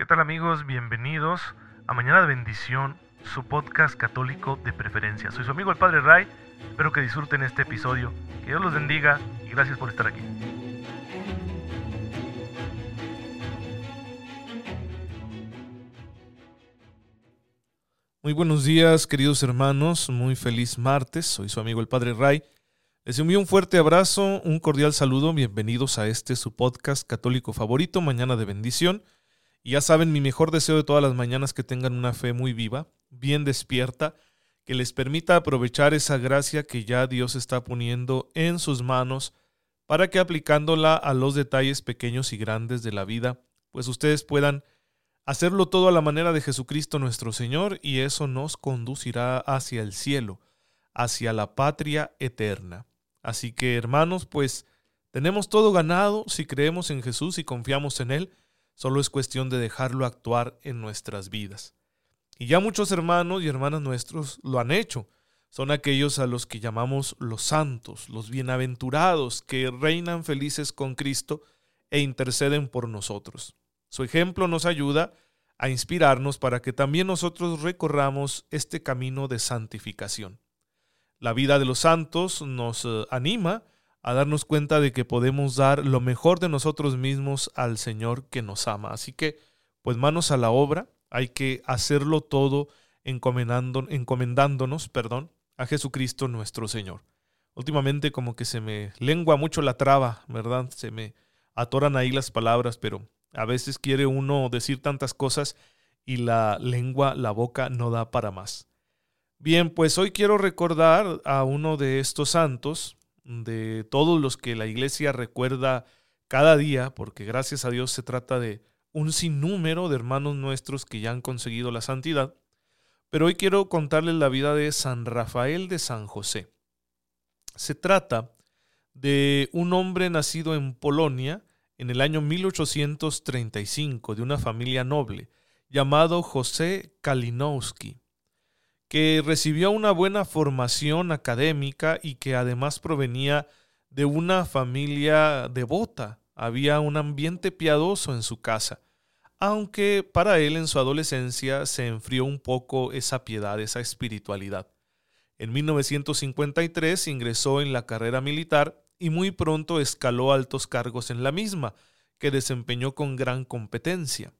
¿Qué tal amigos? Bienvenidos a Mañana de Bendición, su podcast católico de preferencia. Soy su amigo el Padre Ray, espero que disfruten este episodio, que Dios los bendiga y gracias por estar aquí. Muy buenos días queridos hermanos, muy feliz martes, soy su amigo el Padre Ray. Les envío un fuerte abrazo, un cordial saludo, bienvenidos a este su podcast católico favorito, Mañana de Bendición. Y ya saben, mi mejor deseo de todas las mañanas que tengan una fe muy viva, bien despierta, que les permita aprovechar esa gracia que ya Dios está poniendo en sus manos para que aplicándola a los detalles pequeños y grandes de la vida, pues ustedes puedan hacerlo todo a la manera de Jesucristo nuestro Señor y eso nos conducirá hacia el cielo, hacia la patria eterna. Así que hermanos, pues tenemos todo ganado si creemos en Jesús y confiamos en Él Solo es cuestión de dejarlo actuar en nuestras vidas. Y ya muchos hermanos y hermanas nuestros lo han hecho. Son aquellos a los que llamamos los santos, los bienaventurados, que reinan felices con Cristo e interceden por nosotros. Su ejemplo nos ayuda a inspirarnos para que también nosotros recorramos este camino de santificación. La vida de los santos nos eh, anima a darnos cuenta de que podemos dar lo mejor de nosotros mismos al Señor que nos ama. Así que, pues manos a la obra, hay que hacerlo todo encomendándonos perdón, a Jesucristo nuestro Señor. Últimamente como que se me lengua mucho la traba, ¿verdad? Se me atoran ahí las palabras, pero a veces quiere uno decir tantas cosas y la lengua, la boca no da para más. Bien, pues hoy quiero recordar a uno de estos santos, de todos los que la iglesia recuerda cada día, porque gracias a Dios se trata de un sinnúmero de hermanos nuestros que ya han conseguido la santidad. Pero hoy quiero contarles la vida de San Rafael de San José. Se trata de un hombre nacido en Polonia en el año 1835 de una familia noble llamado José Kalinowski que recibió una buena formación académica y que además provenía de una familia devota. Había un ambiente piadoso en su casa, aunque para él en su adolescencia se enfrió un poco esa piedad, esa espiritualidad. En 1953 ingresó en la carrera militar y muy pronto escaló altos cargos en la misma, que desempeñó con gran competencia.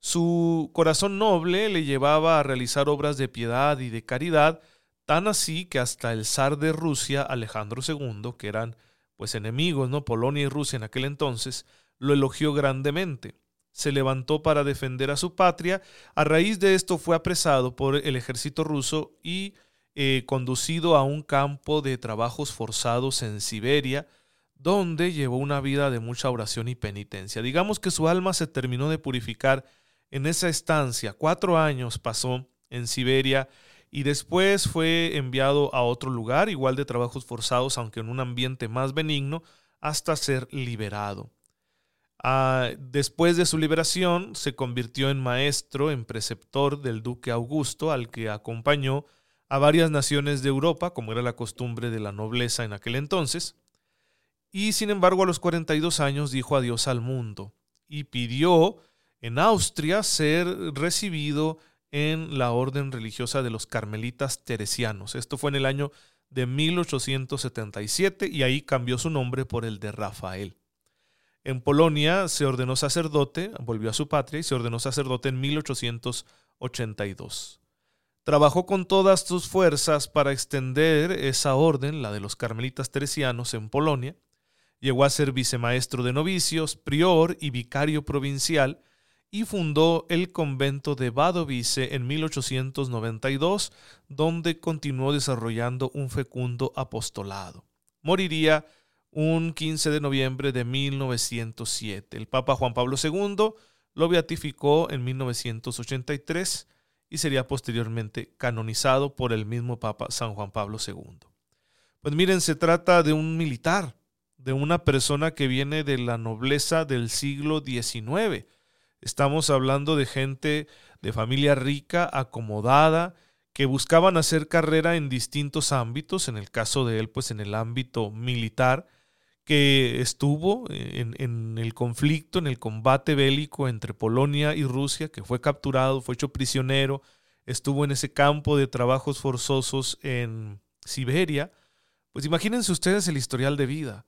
Su corazón noble le llevaba a realizar obras de piedad y de caridad, tan así que hasta el zar de Rusia, Alejandro II, que eran pues enemigos, ¿no? Polonia y Rusia en aquel entonces, lo elogió grandemente. Se levantó para defender a su patria. A raíz de esto fue apresado por el ejército ruso y eh, conducido a un campo de trabajos forzados en Siberia, donde llevó una vida de mucha oración y penitencia. Digamos que su alma se terminó de purificar en esa estancia. Cuatro años pasó en Siberia y después fue enviado a otro lugar, igual de trabajos forzados, aunque en un ambiente más benigno, hasta ser liberado. Ah, después de su liberación, se convirtió en maestro, en preceptor del duque Augusto, al que acompañó a varias naciones de Europa, como era la costumbre de la nobleza en aquel entonces, y sin embargo a los 42 años dijo adiós al mundo y pidió en Austria ser recibido en la orden religiosa de los carmelitas teresianos. Esto fue en el año de 1877 y ahí cambió su nombre por el de Rafael. En Polonia se ordenó sacerdote, volvió a su patria y se ordenó sacerdote en 1882. Trabajó con todas sus fuerzas para extender esa orden, la de los carmelitas teresianos, en Polonia. Llegó a ser vicemaestro de novicios, prior y vicario provincial y fundó el convento de Wadowice en 1892, donde continuó desarrollando un fecundo apostolado. Moriría un 15 de noviembre de 1907. El Papa Juan Pablo II lo beatificó en 1983 y sería posteriormente canonizado por el mismo Papa San Juan Pablo II. Pues miren, se trata de un militar, de una persona que viene de la nobleza del siglo XIX Estamos hablando de gente de familia rica, acomodada, que buscaban hacer carrera en distintos ámbitos, en el caso de él, pues en el ámbito militar, que estuvo en, el conflicto, en el combate bélico entre Polonia y Rusia, que fue capturado, fue hecho prisionero, estuvo en ese campo de trabajos forzosos en Siberia, pues imagínense ustedes el historial de vida.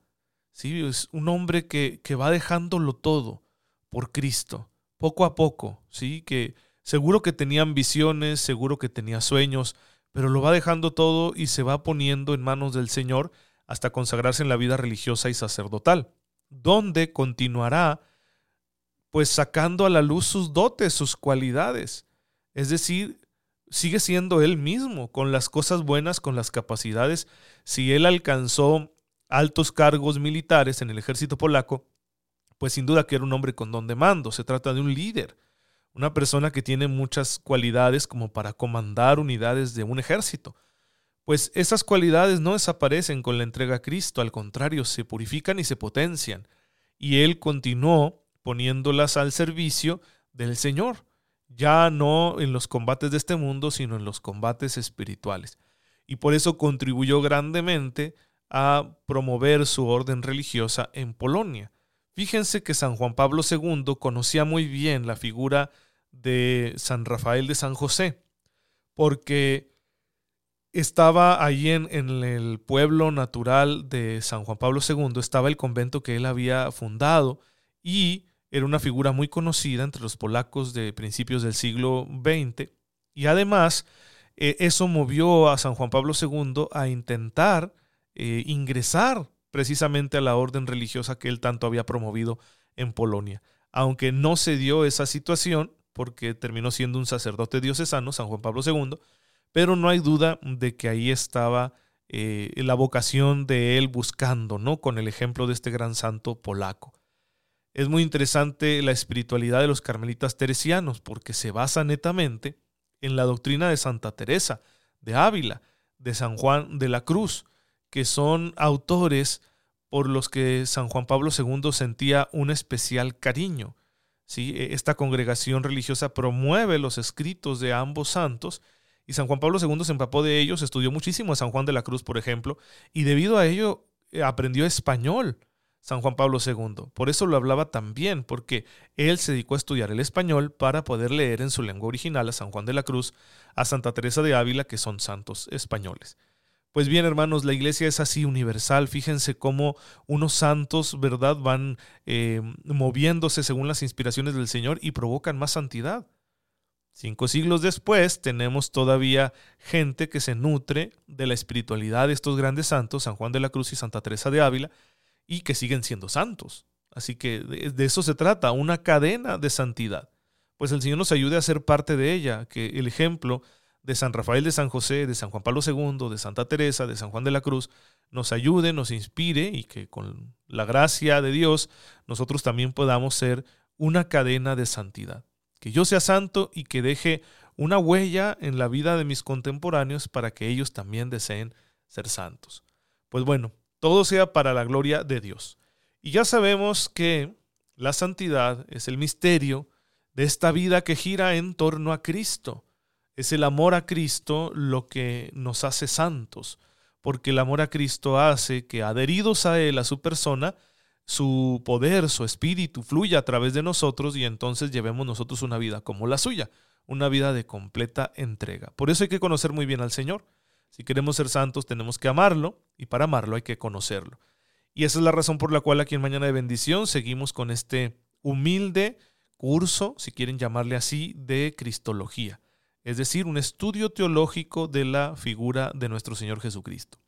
¿sí? Es un hombre que, que va dejándolo todo por Cristo, poco a poco, ¿sí? que seguro que tenía ambiciones, seguro que tenía sueños, pero lo va dejando todo y se va poniendo en manos del Señor hasta consagrarse en la vida religiosa y sacerdotal, donde continuará pues sacando a la luz sus dotes, sus cualidades. Es decir, sigue siendo él mismo, con las cosas buenas, con las capacidades. Si él alcanzó altos cargos militares en el ejército polaco, pues sin duda que era un hombre con don de mando. Se trata de un líder, una persona que tiene muchas cualidades como para comandar unidades de un ejército. Pues esas cualidades no desaparecen con la entrega a Cristo, al contrario, se purifican y se potencian. Y Él continuó poniéndolas al servicio del Señor, ya no en los combates de este mundo, sino en los combates espirituales. Y por eso contribuyó grandemente a promover su orden religiosa en Polonia. Fíjense que San Juan Pablo II conocía muy bien la figura de San Rafael de San José, porque estaba ahí en, el pueblo natural de San Juan Pablo II, estaba el convento que él había fundado y era una figura muy conocida entre los polacos de principios del siglo XX y además eh, eso movió a San Juan Pablo II a intentar eh, ingresar precisamente a la orden religiosa que él tanto había promovido en Polonia. Aunque no se dio esa situación, porque terminó siendo un sacerdote diocesano, San Juan Pablo II, pero no hay duda de que ahí estaba eh, la vocación de él buscando, ¿no? Con el ejemplo de este gran santo polaco. Es muy interesante la espiritualidad de los carmelitas teresianos porque se basa netamente en la doctrina de Santa Teresa, de Ávila, de San Juan de la Cruz, que son autores por los que San Juan Pablo II sentía un especial cariño. ¿sí? E, esta congregación religiosa promueve los escritos de ambos santos y San Juan Pablo II se empapó de ellos, estudió muchísimo a San Juan de la Cruz, por ejemplo, y debido a ello eh, aprendió español. San Juan Pablo II. Por eso lo hablaba tan bien, porque él se dedicó a estudiar el español para poder leer en su lengua original a San Juan de la Cruz, a Santa Teresa de Ávila, que son santos españoles. Pues bien, hermanos, la iglesia es así universal. Fíjense cómo unos santos, ¿verdad?, van eh, moviéndose según las inspiraciones del Señor y provocan más santidad. Cinco siglos después tenemos todavía gente que se nutre de la espiritualidad de estos grandes santos, San Juan de la Cruz y Santa Teresa de Ávila, y que siguen siendo santos. Así que de, eso se trata, una cadena de santidad. Pues el Señor nos ayude a ser parte de ella, que el ejemplo de San Rafael de San José, de San Juan Pablo II, de Santa Teresa, de San Juan de la Cruz, nos ayude, nos inspire y que con la gracia de Dios nosotros también podamos ser una cadena de santidad que yo sea santo y que deje una huella en la vida de mis contemporáneos para que ellos también deseen ser santos. Pues bueno, todo sea para la gloria de Dios. Y ya sabemos que la santidad es el misterio de esta vida que gira en torno a Cristo. Es el amor a Cristo lo que nos hace santos, porque el amor a Cristo hace que adheridos a Él, a su persona, su poder, su espíritu fluya a través de nosotros y entonces llevemos nosotros una vida como la suya, una vida de completa entrega. Por eso hay que conocer muy bien al Señor. Si queremos ser santos tenemos que amarlo y para amarlo hay que conocerlo. Y esa es la razón por la cual aquí en Mañana de Bendición seguimos con este humilde curso, si quieren llamarle así, de Cristología, es decir, un estudio teológico de la figura de nuestro Señor Jesucristo.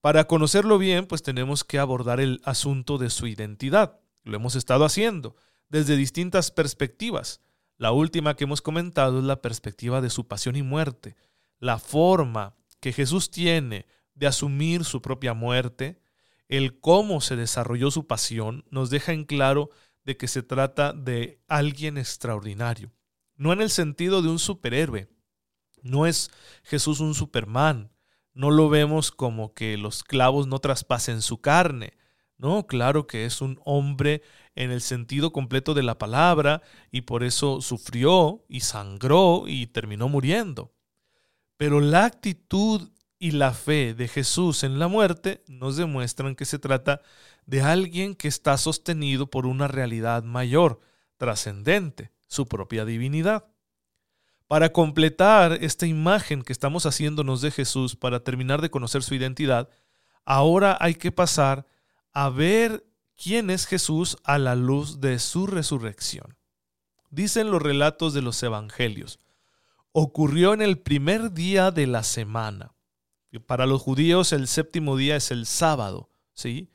Para conocerlo bien, pues tenemos que abordar el asunto de su identidad. Lo hemos estado haciendo desde distintas perspectivas. La última que hemos comentado es la perspectiva de su pasión y muerte, la forma que Jesús tiene de asumir su propia muerte, el cómo se desarrolló su pasión, nos deja en claro de que se trata de alguien extraordinario. No en el sentido de un superhéroe. No es Jesús un Superman, no lo vemos como que los clavos no traspasen su carne. No, claro que es un hombre en el sentido completo de la palabra y por eso sufrió y sangró y terminó muriendo. Pero la actitud y la fe de Jesús en la muerte nos demuestran que se trata de alguien que está sostenido por una realidad mayor, trascendente, su propia divinidad. Para completar esta imagen que estamos haciéndonos de Jesús, para terminar de conocer su identidad, ahora hay que pasar a ver quién es Jesús a la luz de su resurrección. Dicen los relatos de los evangelios, ocurrió en el primer día de la semana. Para los judíos el séptimo día es el sábado, ¿sí?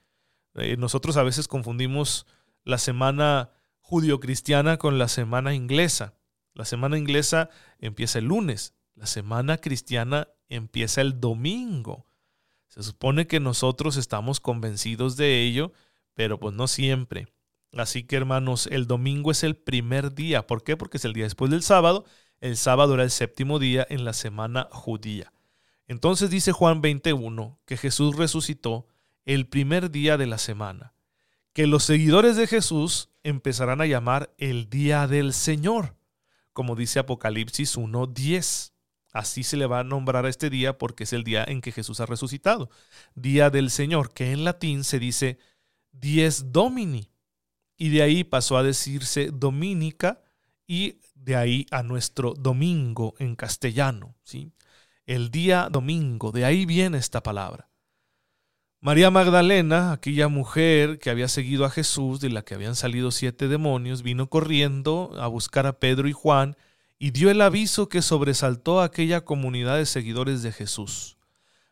Eh, nosotros a veces confundimos la semana judio-cristiana con la semana inglesa. La semana inglesa empieza el lunes, la semana cristiana empieza el domingo. Se supone que nosotros estamos convencidos de ello, pero pues no siempre. Así que hermanos, el domingo es el primer día. ¿Por qué? Porque es el día después del sábado. El sábado era el séptimo día en la semana judía. Entonces dice Juan 21 que Jesús resucitó el primer día de la semana, que los seguidores de Jesús empezarán a llamar el día del Señor, como dice Apocalipsis 1.10. Así se le va a nombrar a este día porque es el día en que Jesús ha resucitado. Día del Señor, que en latín se dice dies domini. Y de ahí pasó a decirse dominica y de ahí a nuestro domingo en castellano. ¿sí? El día domingo, de ahí viene esta palabra. María Magdalena, aquella mujer que había seguido a Jesús, de la que habían salido siete demonios, vino corriendo a buscar a Pedro y Juan y dio el aviso que sobresaltó a aquella comunidad de seguidores de Jesús.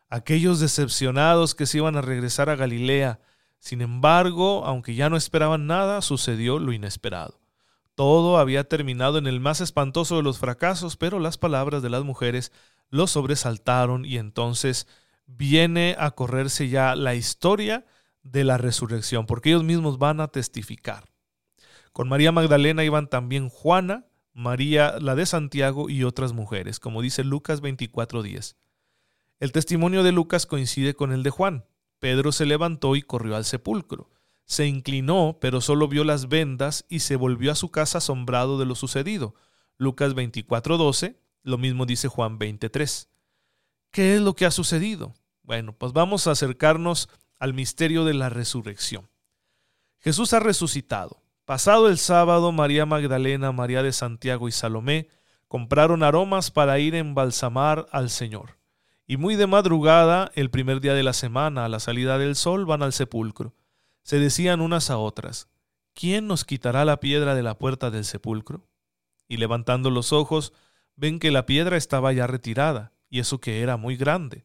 Aquellos decepcionados que se iban a regresar a Galilea. Sin embargo, aunque ya no esperaban nada, sucedió lo inesperado. Todo había terminado en el más espantoso de los fracasos, pero las palabras de las mujeres lo sobresaltaron y entonces viene a correrse ya la historia de la resurrección, porque ellos mismos van a testificar. Con María Magdalena iban también Juana, María la de Santiago y otras mujeres, como dice Lucas 24:10. El testimonio de Lucas coincide con el de Juan. Pedro se levantó y corrió al sepulcro. Se inclinó, pero solo vio las vendas y se volvió a su casa asombrado de lo sucedido. Lucas 24:12, lo mismo dice Juan 23. ¿Qué es lo que ha sucedido? Bueno, pues vamos a acercarnos al misterio de la resurrección. Jesús ha resucitado. Pasado el sábado, María Magdalena, María de Santiago y Salomé compraron aromas para ir a embalsamar al Señor. Y muy de madrugada, el primer día de la semana, a la salida del sol, van al sepulcro. Se decían unas a otras, ¿quién nos quitará la piedra de la puerta del sepulcro? Y levantando los ojos, ven que la piedra estaba ya retirada y eso que era muy grande.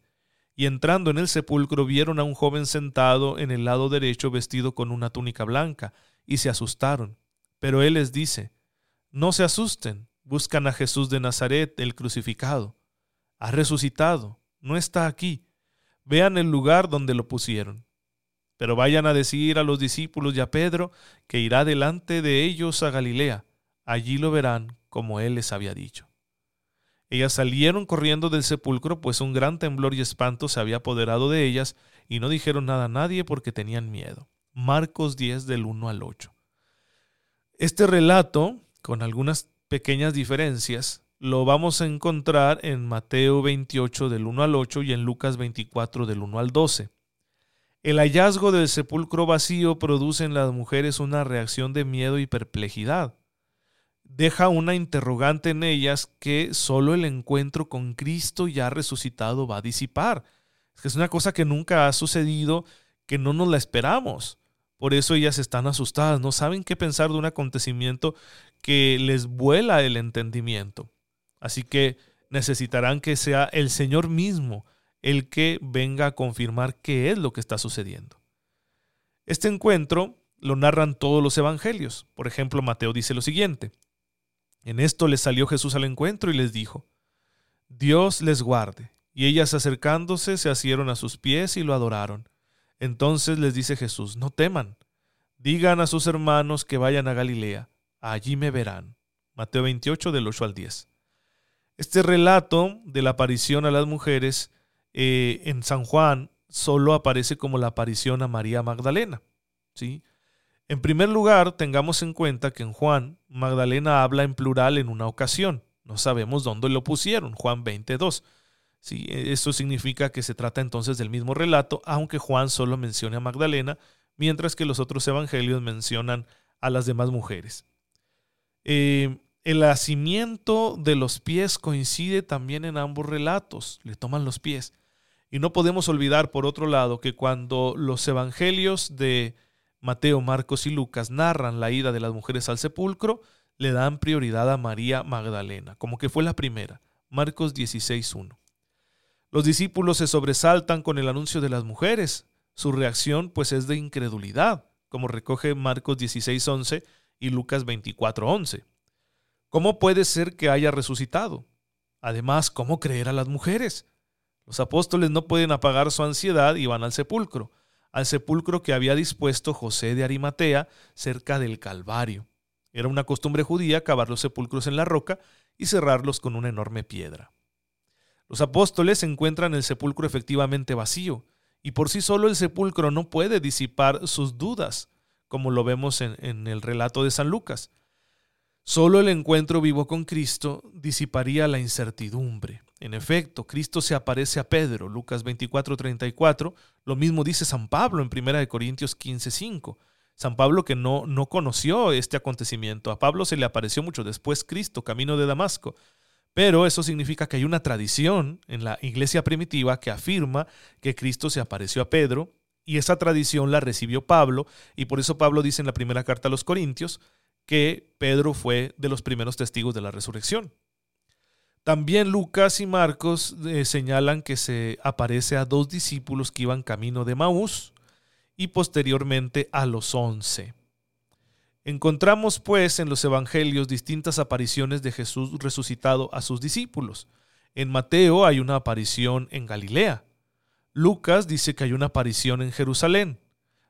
Y entrando en el sepulcro vieron a un joven sentado en el lado derecho vestido con una túnica blanca, y se asustaron. Pero él les dice, No se asusten, buscan a Jesús de Nazaret, el crucificado. Ha resucitado, no está aquí. Vean el lugar donde lo pusieron. Pero vayan a decir a los discípulos y a Pedro que irá delante de ellos a Galilea. Allí lo verán como él les había dicho. Ellas salieron corriendo del sepulcro, pues un gran temblor y espanto se había apoderado de ellas, y no dijeron nada a nadie porque tenían miedo. Marcos 10 del 1 al 8. Este relato, con algunas pequeñas diferencias, lo vamos a encontrar en Mateo 28 del 1 al 8 y en Lucas 24 del 1 al 12. El hallazgo del sepulcro vacío produce en las mujeres una reacción de miedo y perplejidad deja una interrogante en ellas que solo el encuentro con Cristo ya resucitado va a disipar. Es una cosa que nunca ha sucedido, que no nos la esperamos. Por eso ellas están asustadas, no saben qué pensar de un acontecimiento que les vuela el entendimiento. Así que necesitarán que sea el Señor mismo el que venga a confirmar qué es lo que está sucediendo. Este encuentro lo narran todos los evangelios. Por ejemplo, Mateo dice lo siguiente. En esto les salió Jesús al encuentro y les dijo, Dios les guarde. Y ellas acercándose se asieron a sus pies y lo adoraron. Entonces les dice Jesús, no teman, digan a sus hermanos que vayan a Galilea, allí me verán. Mateo 28 del 8 al 10. Este relato de la aparición a las mujeres eh, en San Juan solo aparece como la aparición a María Magdalena. ¿sí? En primer lugar, tengamos en cuenta que en Juan, Magdalena habla en plural en una ocasión. No sabemos dónde lo pusieron, Juan 22. Sí, eso significa que se trata entonces del mismo relato, aunque Juan solo menciona a Magdalena, mientras que los otros evangelios mencionan a las demás mujeres. Eh, el nacimiento de los pies coincide también en ambos relatos, le toman los pies. Y no podemos olvidar, por otro lado, que cuando los evangelios de Mateo, Marcos y Lucas narran la ida de las mujeres al sepulcro, le dan prioridad a María Magdalena, como que fue la primera. Marcos 16.1. Los discípulos se sobresaltan con el anuncio de las mujeres. Su reacción pues es de incredulidad, como recoge Marcos 16.11 y Lucas 24.11. ¿Cómo puede ser que haya resucitado? Además, ¿cómo creer a las mujeres? Los apóstoles no pueden apagar su ansiedad y van al sepulcro, al sepulcro que había dispuesto José de Arimatea cerca del Calvario. Era una costumbre judía cavar los sepulcros en la roca y cerrarlos con una enorme piedra. Los apóstoles encuentran el sepulcro efectivamente vacío, y por sí solo el sepulcro no puede disipar sus dudas, como lo vemos en, el relato de San Lucas. Solo el encuentro vivo con Cristo disiparía la incertidumbre. En efecto, Cristo se aparece a Pedro, Lucas 24:34, lo mismo dice San Pablo en 1 Corintios 15:5. San Pablo que no, no conoció este acontecimiento. A Pablo se le apareció mucho después Cristo, camino de Damasco. Pero eso significa que hay una tradición en la iglesia primitiva que afirma que Cristo se apareció a Pedro y esa tradición la recibió Pablo y por eso Pablo dice en la primera carta a los Corintios que Pedro fue de los primeros testigos de la resurrección. También Lucas y Marcos eh, señalan que se aparece a dos discípulos que iban camino de Maús y posteriormente a los once. Encontramos pues en los evangelios distintas apariciones de Jesús resucitado a sus discípulos. En Mateo hay una aparición en Galilea. Lucas dice que hay una aparición en Jerusalén.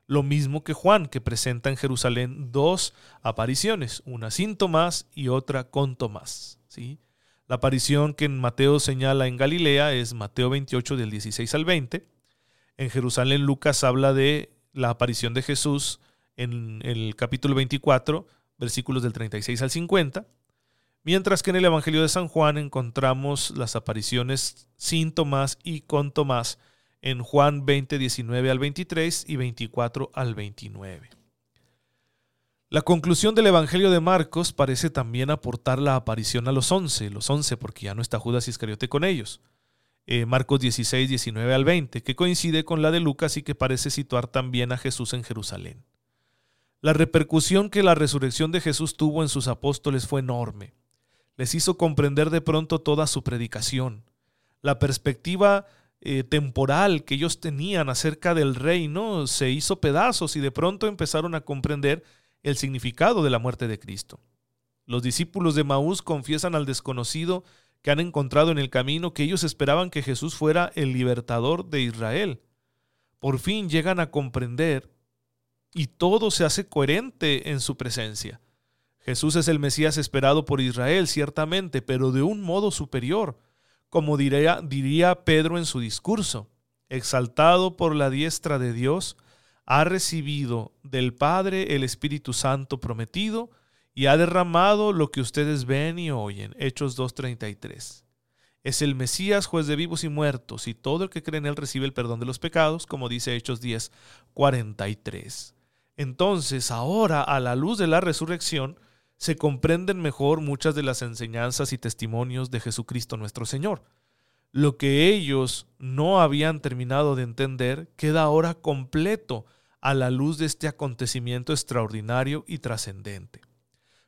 Lo mismo que Juan, que presenta en Jerusalén dos apariciones, una sin Tomás y otra con Tomás. ¿sí? La aparición que Mateo señala en Galilea es Mateo 28 del 16 al 20. En Jerusalén Lucas habla de la aparición de Jesús en el capítulo 24, versículos del 36 al 50, mientras que en el Evangelio de San Juan encontramos las apariciones sin Tomás y con Tomás en Juan 20, 19 al 23 y 24 al 29. La conclusión del Evangelio de Marcos parece también aportar la aparición a los once, los once porque ya no está Judas Iscariote con ellos. Eh, Marcos 16, 19 al 20, que coincide con la de Lucas y que parece situar también a Jesús en Jerusalén. La repercusión que la resurrección de Jesús tuvo en sus apóstoles fue enorme. Les hizo comprender de pronto toda su predicación. La perspectiva eh, temporal que ellos tenían acerca del reino se hizo pedazos y de pronto empezaron a comprender el significado de la muerte de Cristo. Los discípulos de Maús confiesan al desconocido que han encontrado en el camino que ellos esperaban que Jesús fuera el libertador de Israel. Por fin llegan a comprender y todo se hace coherente en su presencia. Jesús es el Mesías esperado por Israel, ciertamente, pero de un modo superior, como diría, diría Pedro en su discurso. Exaltado por la diestra de Dios, ha recibido del Padre el Espíritu Santo prometido, y ha derramado lo que ustedes ven y oyen. Hechos 2.33. Es el Mesías, juez de vivos y muertos, y todo el que cree en él recibe el perdón de los pecados, como dice Hechos 10.43. Entonces, ahora, a la luz de la resurrección, se comprenden mejor muchas de las enseñanzas y testimonios de Jesucristo nuestro Señor. Lo que ellos no habían terminado de entender queda ahora completo a la luz de este acontecimiento extraordinario y trascendente.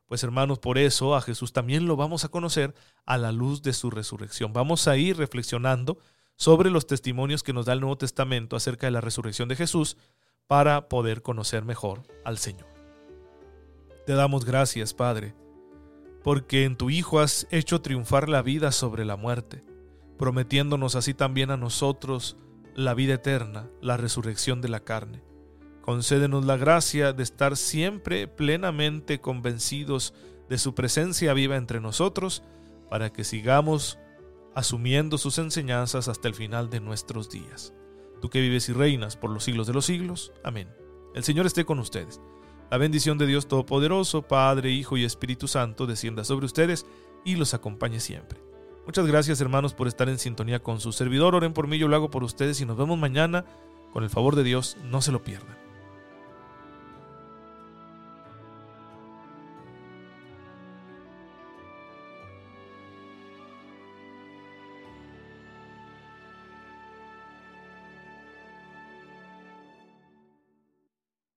Pues hermanos, por eso a Jesús también lo vamos a conocer a la luz de su resurrección. Vamos a ir reflexionando sobre los testimonios que nos da el Nuevo Testamento acerca de la resurrección de Jesús para poder conocer mejor al Señor. Te damos gracias, Padre, porque en tu Hijo has hecho triunfar la vida sobre la muerte, prometiéndonos así también a nosotros la vida eterna, la resurrección de la carne. Concédenos la gracia de estar siempre plenamente convencidos de su presencia viva entre nosotros, para que sigamos asumiendo sus enseñanzas hasta el final de nuestros días. Tú que vives y reinas por los siglos de los siglos. Amén. El Señor esté con ustedes. La bendición de Dios Todopoderoso, Padre, Hijo y Espíritu Santo, descienda sobre ustedes y los acompañe siempre. Muchas gracias hermanos por estar en sintonía con su servidor. Oren por mí, yo lo hago por ustedes y nos vemos mañana. Con el favor de Dios, no se lo pierdan.